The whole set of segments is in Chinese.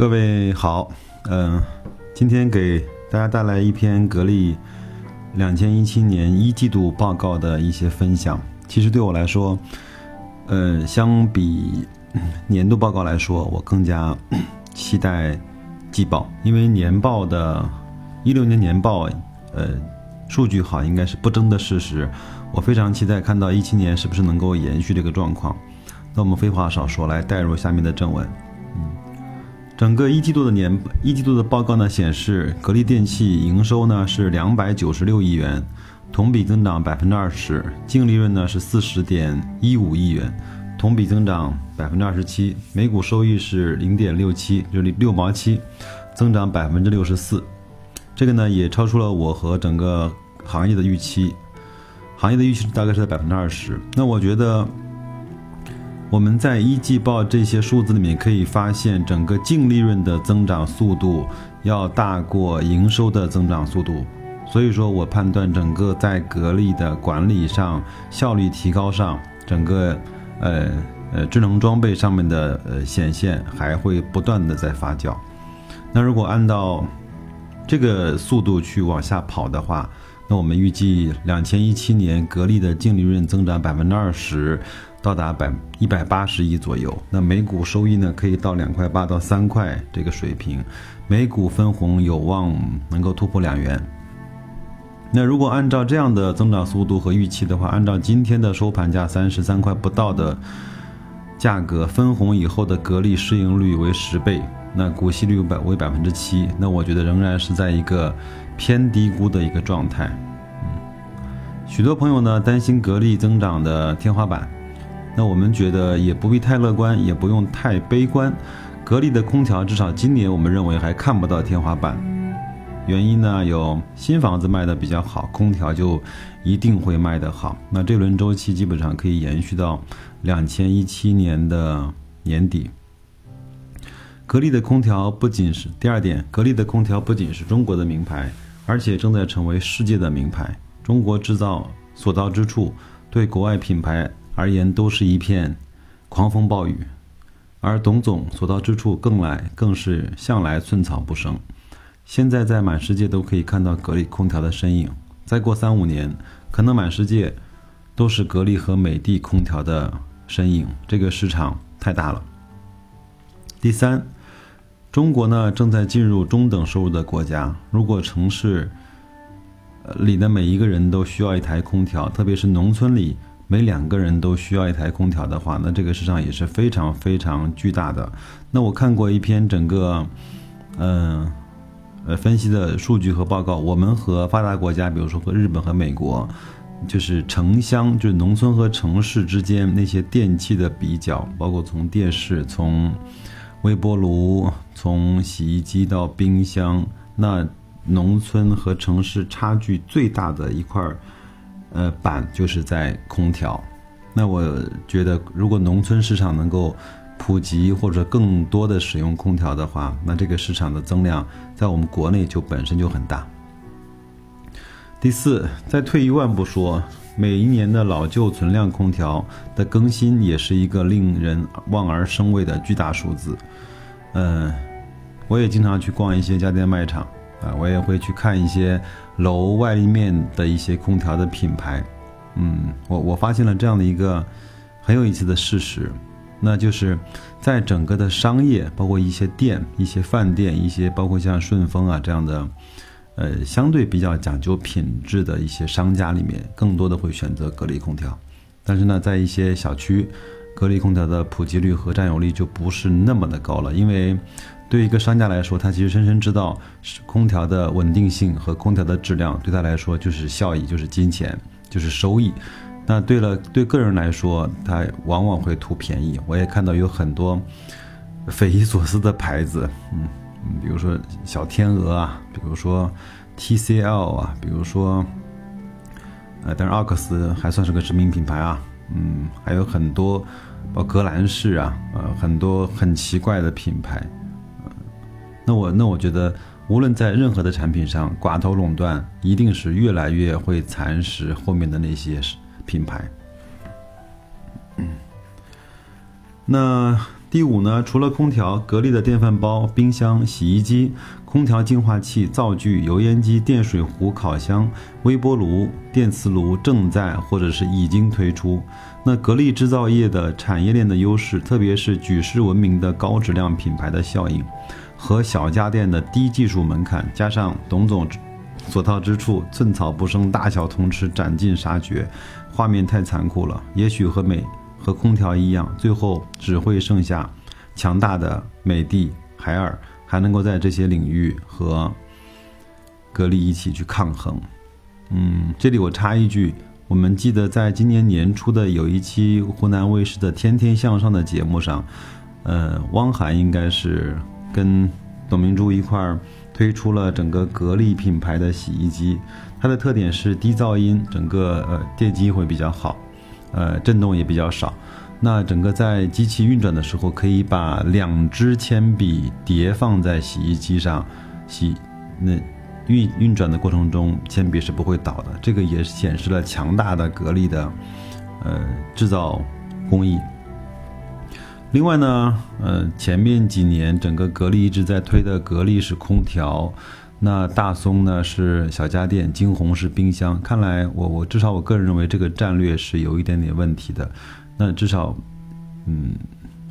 各位好，嗯，今天给大家带来一篇格力两千一七年一季度报告的一些分享。其实对我来说，呃，相比年度报告来说，我更加期待季报，因为年报的一六年年报，呃，数据好应该是不争的事实。我非常期待看到一七年是不是能够延续这个状况。那我们废话少说，来带入下面的正文。嗯整个一季度的年一季度的报告呢显示，格力电器营收呢是两百九十六亿元，同比增长百分之二十，净利润呢是四十点一五亿元，同比增长百分之二十七，每股收益是零点六七，就是六毛七，增长百分之六十四，这个呢也超出了我和整个行业的预期，行业的预期大概是在百分之二十，那我觉得。我们在一季报这些数字里面可以发现，整个净利润的增长速度要大过营收的增长速度，所以说我判断整个在格力的管理上效率提高上，整个呃呃智能装备上面的呃显现还会不断的在发酵。那如果按照这个速度去往下跑的话，那我们预计两千一七年格力的净利润增长百分之二十。到达百一百八十亿左右，那每股收益呢可以到两块八到三块这个水平，每股分红有望能够突破两元。那如果按照这样的增长速度和预期的话，按照今天的收盘价三十三块不到的价格，分红以后的格力市盈率为十倍，那股息率百为百分之七，那我觉得仍然是在一个偏低估的一个状态。嗯，许多朋友呢担心格力增长的天花板。那我们觉得也不必太乐观，也不用太悲观。格力的空调至少今年我们认为还看不到天花板。原因呢有新房子卖的比较好，空调就一定会卖得好。那这轮周期基本上可以延续到两千一七年的年底。格力的空调不仅是第二点，格力的空调不仅是中国的名牌，而且正在成为世界的名牌。中国制造所到之处，对国外品牌。而言都是一片狂风暴雨，而董总所到之处更来更是向来寸草不生。现在在满世界都可以看到格力空调的身影，再过三五年，可能满世界都是格力和美的空调的身影。这个市场太大了。第三，中国呢正在进入中等收入的国家，如果城市里的每一个人都需要一台空调，特别是农村里。每两个人都需要一台空调的话，那这个市场也是非常非常巨大的。那我看过一篇整个，嗯，呃，分析的数据和报告。我们和发达国家，比如说和日本和美国，就是城乡，就是农村和城市之间那些电器的比较，包括从电视、从微波炉、从洗衣机到冰箱，那农村和城市差距最大的一块儿。呃，板就是在空调，那我觉得，如果农村市场能够普及或者更多的使用空调的话，那这个市场的增量在我们国内就本身就很大。第四，再退一万步说，每一年的老旧存量空调的更新也是一个令人望而生畏的巨大数字。嗯，我也经常去逛一些家电卖场。啊，我也会去看一些楼外面的一些空调的品牌，嗯，我我发现了这样的一个很有意思的事实，那就是在整个的商业，包括一些店、一些饭店、一些包括像顺丰啊这样的，呃，相对比较讲究品质的一些商家里面，更多的会选择格力空调，但是呢，在一些小区，格力空调的普及率和占有率就不是那么的高了，因为。对于一个商家来说，他其实深深知道，空调的稳定性和空调的质量对他来说就是效益，就是金钱，就是收益。那对了，对个人来说，他往往会图便宜。我也看到有很多匪夷所思的牌子，嗯，比如说小天鹅啊，比如说 TCL 啊，比如说，呃，但是奥克斯还算是个知名品牌啊，嗯，还有很多，包括格兰仕啊，呃，很多很奇怪的品牌。那我那我觉得，无论在任何的产品上，寡头垄断一定是越来越会蚕食后面的那些品牌。那第五呢，除了空调，格力的电饭煲、冰箱、洗衣机、空调净化器、灶具、油烟机、电水壶、烤箱、微波炉、电磁炉正在或者是已经推出。那格力制造业的产业链的优势，特别是举世闻名的高质量品牌的效应，和小家电的低技术门槛，加上董总所到之处寸草不生，大小通吃，斩尽杀绝，画面太残酷了。也许和美。和空调一样，最后只会剩下强大的美的、海尔，还能够在这些领域和格力一起去抗衡。嗯，这里我插一句，我们记得在今年年初的有一期湖南卫视的《天天向上》的节目上，呃，汪涵应该是跟董明珠一块儿推出了整个格力品牌的洗衣机，它的特点是低噪音，整个呃电机会比较好。呃，震动也比较少。那整个在机器运转的时候，可以把两支铅笔叠放在洗衣机上洗。那运运转的过程中，铅笔是不会倒的。这个也显示了强大的格力的呃制造工艺。另外呢，呃，前面几年整个格力一直在推的格力是空调。那大松呢是小家电，惊鸿是冰箱。看来我我至少我个人认为这个战略是有一点点问题的。那至少，嗯，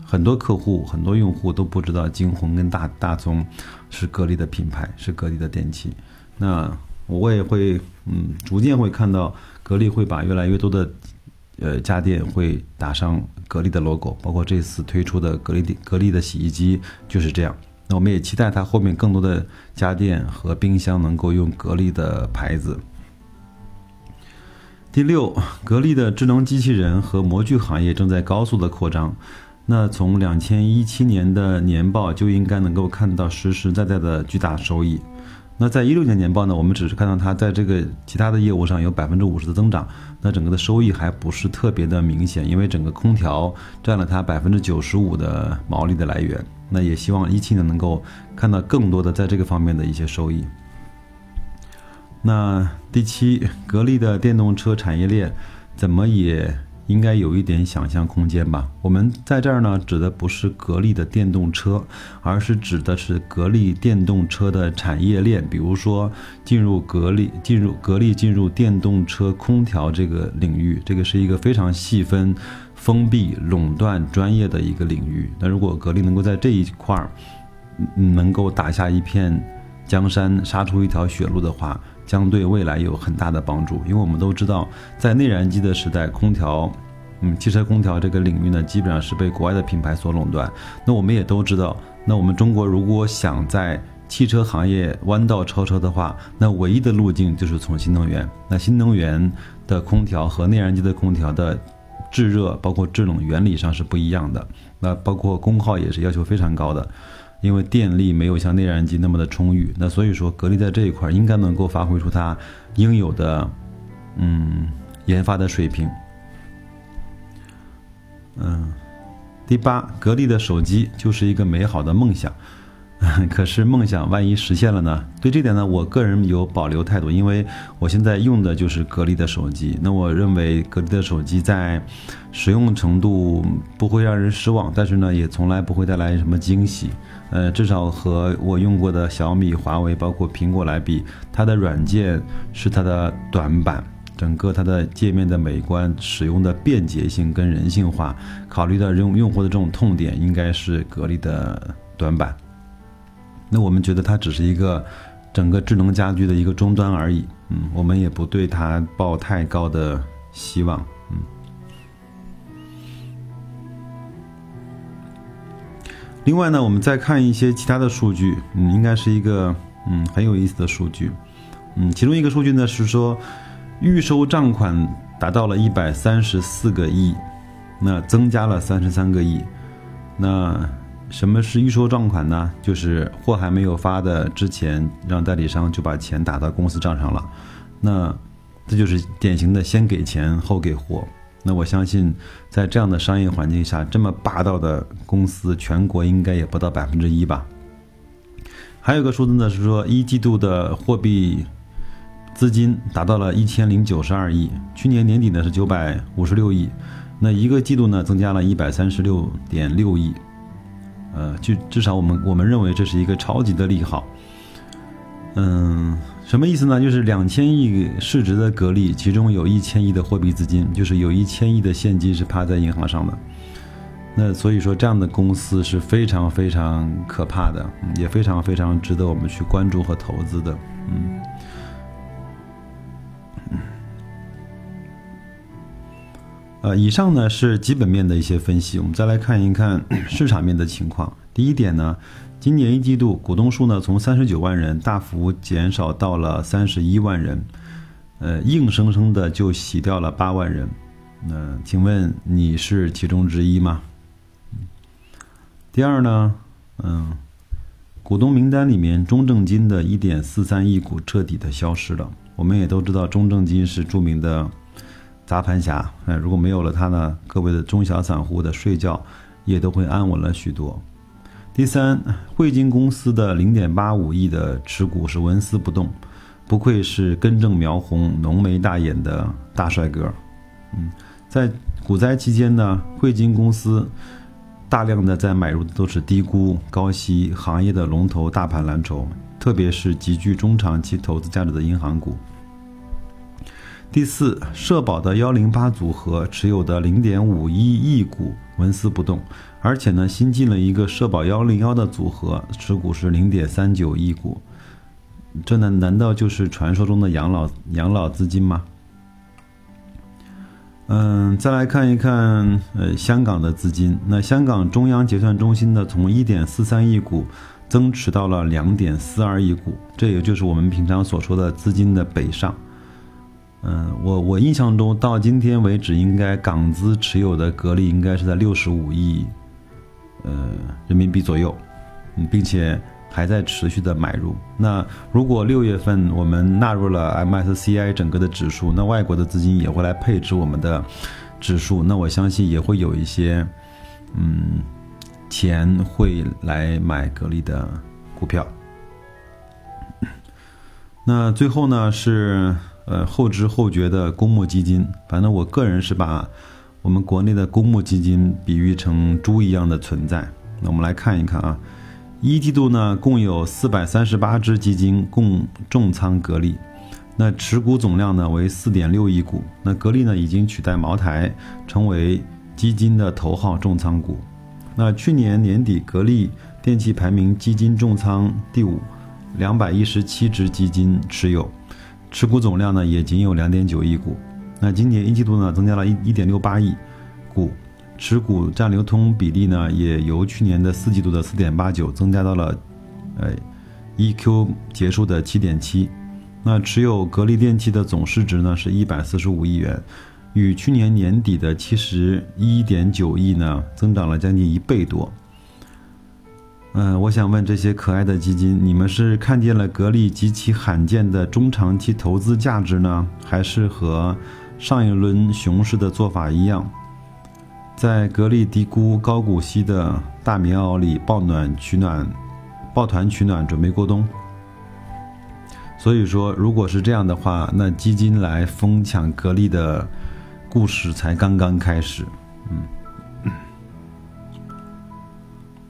很多客户、很多用户都不知道惊鸿跟大大松是格力的品牌，是格力的电器。那我也会，嗯，逐渐会看到格力会把越来越多的，呃，家电会打上格力的 logo，包括这次推出的格力的格力的洗衣机就是这样。那我们也期待它后面更多的家电和冰箱能够用格力的牌子。第六，格力的智能机器人和模具行业正在高速的扩张。那从两千一七年的年报就应该能够看到实实在在的巨大收益。那在一六年年报呢，我们只是看到它在这个其他的业务上有百分之五十的增长，那整个的收益还不是特别的明显，因为整个空调占了它百分之九十五的毛利的来源。那也希望一汽呢能够看到更多的在这个方面的一些收益。那第七，格力的电动车产业链怎么也应该有一点想象空间吧？我们在这儿呢指的不是格力的电动车，而是指的是格力电动车的产业链。比如说进入格力进入格力进入电动车空调这个领域，这个是一个非常细分。封闭垄断专业的一个领域，那如果格力能够在这一块儿能够打下一片江山，杀出一条血路的话，将对未来有很大的帮助。因为我们都知道，在内燃机的时代，空调，嗯，汽车空调这个领域呢，基本上是被国外的品牌所垄断。那我们也都知道，那我们中国如果想在汽车行业弯道超车的话，那唯一的路径就是从新能源。那新能源的空调和内燃机的空调的。制热包括制冷原理上是不一样的，那包括功耗也是要求非常高的，因为电力没有像内燃机那么的充裕。那所以说，格力在这一块应该能够发挥出它应有的，嗯，研发的水平。嗯，第八，格力的手机就是一个美好的梦想。可是梦想万一实现了呢？对这点呢，我个人有保留态度，因为我现在用的就是格力的手机。那我认为格力的手机在使用程度不会让人失望，但是呢，也从来不会带来什么惊喜。呃，至少和我用过的小米、华为，包括苹果来比，它的软件是它的短板，整个它的界面的美观、使用的便捷性跟人性化，考虑到用用户的这种痛点，应该是格力的短板。那我们觉得它只是一个整个智能家居的一个终端而已，嗯，我们也不对它抱太高的希望，嗯。另外呢，我们再看一些其他的数据，嗯，应该是一个嗯很有意思的数据，嗯，其中一个数据呢是说预收账款达到了一百三十四个亿，那增加了三十三个亿，那。什么是预收账款呢？就是货还没有发的之前，让代理商就把钱打到公司账上了。那这就是典型的先给钱后给货。那我相信，在这样的商业环境下，这么霸道的公司，全国应该也不到百分之一吧。还有个数字呢，是说一季度的货币资金达到了一千零九十二亿，去年年底呢是九百五十六亿，那一个季度呢增加了一百三十六点六亿。呃，就至少我们我们认为这是一个超级的利好。嗯，什么意思呢？就是两千亿市值的格力，其中有一千亿的货币资金，就是有一千亿的现金是趴在银行上的。那所以说，这样的公司是非常非常可怕的，也非常非常值得我们去关注和投资的。嗯。呃，以上呢是基本面的一些分析，我们再来看一看 市场面的情况。第一点呢，今年一季度股东数呢从三十九万人大幅减少到了三十一万人，呃，硬生生的就洗掉了八万人。那请问你是其中之一吗？第二呢，嗯，股东名单里面中证金的一点四三亿股彻底的消失了。我们也都知道，中证金是著名的。砸盘侠，哎，如果没有了它呢，各位的中小散户的睡觉也都会安稳了许多。第三，汇金公司的零点八五亿的持股是纹丝不动，不愧是根正苗红、浓眉大眼的大帅哥。嗯，在股灾期间呢，汇金公司大量的在买入的都是低估、高息行业的龙头大盘蓝筹，特别是极具中长期投资价值的银行股。第四，社保的幺零八组合持有的零点五一亿股纹丝不动，而且呢，新进了一个社保幺零幺的组合，持股是零点三九亿股，这呢，难道就是传说中的养老养老资金吗？嗯，再来看一看，呃，香港的资金，那香港中央结算中心呢，从一点四三亿股增持到了两点四二亿股，这也就是我们平常所说的资金的北上。嗯，我我印象中到今天为止，应该港资持有的格力应该是在六十五亿，呃人民币左右，嗯，并且还在持续的买入。那如果六月份我们纳入了 MSCI 整个的指数，那外国的资金也会来配置我们的指数，那我相信也会有一些嗯钱会来买格力的股票。那最后呢是。呃，后知后觉的公募基金，反正我个人是把我们国内的公募基金比喻成猪一样的存在。那我们来看一看啊，一季度呢，共有四百三十八只基金共重仓格力，那持股总量呢为四点六亿股。那格力呢已经取代茅台成为基金的头号重仓股。那去年年底，格力电器排名基金重仓第五，两百一十七只基金持有。持股总量呢也仅有两点九亿股，那今年一季度呢增加了一一点六八亿股，持股占流通比例呢也由去年的四季度的四点八九增加到了，呃，E Q 结束的七点七，那持有格力电器的总市值呢是一百四十五亿元，与去年年底的七十一点九亿呢增长了将近一倍多。嗯，我想问这些可爱的基金，你们是看见了格力极其罕见的中长期投资价值呢，还是和上一轮熊市的做法一样，在格力低估高股息的大棉袄里抱暖取暖，抱团取暖，准备过冬？所以说，如果是这样的话，那基金来疯抢格力的故事才刚刚开始。嗯。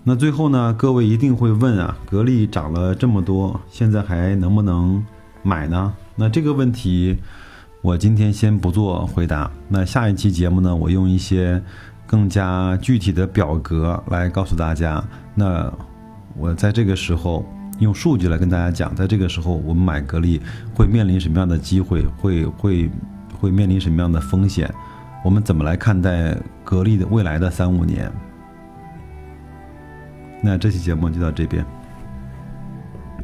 那最后呢，各位一定会问啊，格力涨了这么多，现在还能不能买呢？那这个问题，我今天先不做回答。那下一期节目呢，我用一些更加具体的表格来告诉大家。那我在这个时候用数据来跟大家讲，在这个时候我们买格力会面临什么样的机会，会会会面临什么样的风险？我们怎么来看待格力的未来的三五年？那这期节目就到这边。